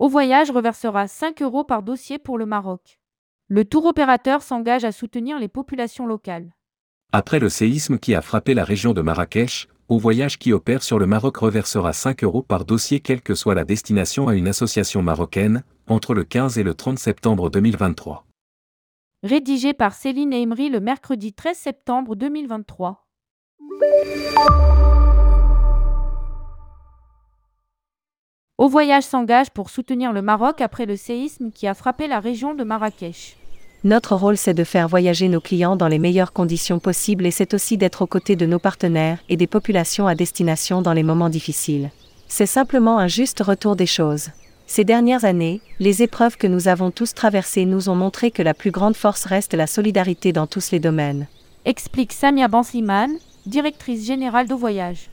Au Voyage reversera 5 euros par dossier pour le Maroc. Le tour opérateur s'engage à soutenir les populations locales. Après le séisme qui a frappé la région de Marrakech, Au Voyage qui opère sur le Maroc reversera 5 euros par dossier quelle que soit la destination à une association marocaine, entre le 15 et le 30 septembre 2023. Rédigé par Céline Emery le mercredi 13 septembre 2023. Voyage s'engage pour soutenir le Maroc après le séisme qui a frappé la région de Marrakech. Notre rôle, c'est de faire voyager nos clients dans les meilleures conditions possibles et c'est aussi d'être aux côtés de nos partenaires et des populations à destination dans les moments difficiles. C'est simplement un juste retour des choses. Ces dernières années, les épreuves que nous avons tous traversées nous ont montré que la plus grande force reste la solidarité dans tous les domaines. Explique Samia Bansliman, directrice générale d'Au Voyage.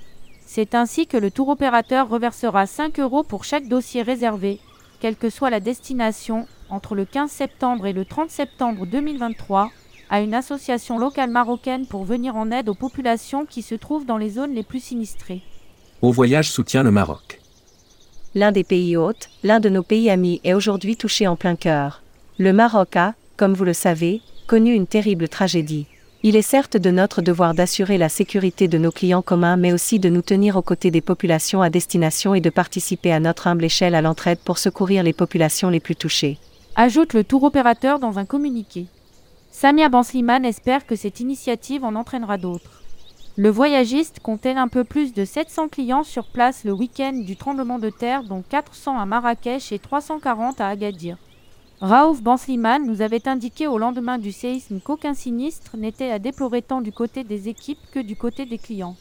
C'est ainsi que le tour opérateur reversera 5 euros pour chaque dossier réservé, quelle que soit la destination, entre le 15 septembre et le 30 septembre 2023, à une association locale marocaine pour venir en aide aux populations qui se trouvent dans les zones les plus sinistrées. Au Voyage soutient le Maroc. L'un des pays hôtes, l'un de nos pays amis est aujourd'hui touché en plein cœur. Le Maroc a, comme vous le savez, connu une terrible tragédie. Il est certes de notre devoir d'assurer la sécurité de nos clients communs mais aussi de nous tenir aux côtés des populations à destination et de participer à notre humble échelle à l'entraide pour secourir les populations les plus touchées. Ajoute le tour opérateur dans un communiqué. Samia Bansliman espère que cette initiative en entraînera d'autres. Le voyagiste comptait un peu plus de 700 clients sur place le week-end du tremblement de terre, dont 400 à Marrakech et 340 à Agadir. Raouf Bansliman nous avait indiqué au lendemain du séisme qu'aucun sinistre n'était à déplorer tant du côté des équipes que du côté des clients.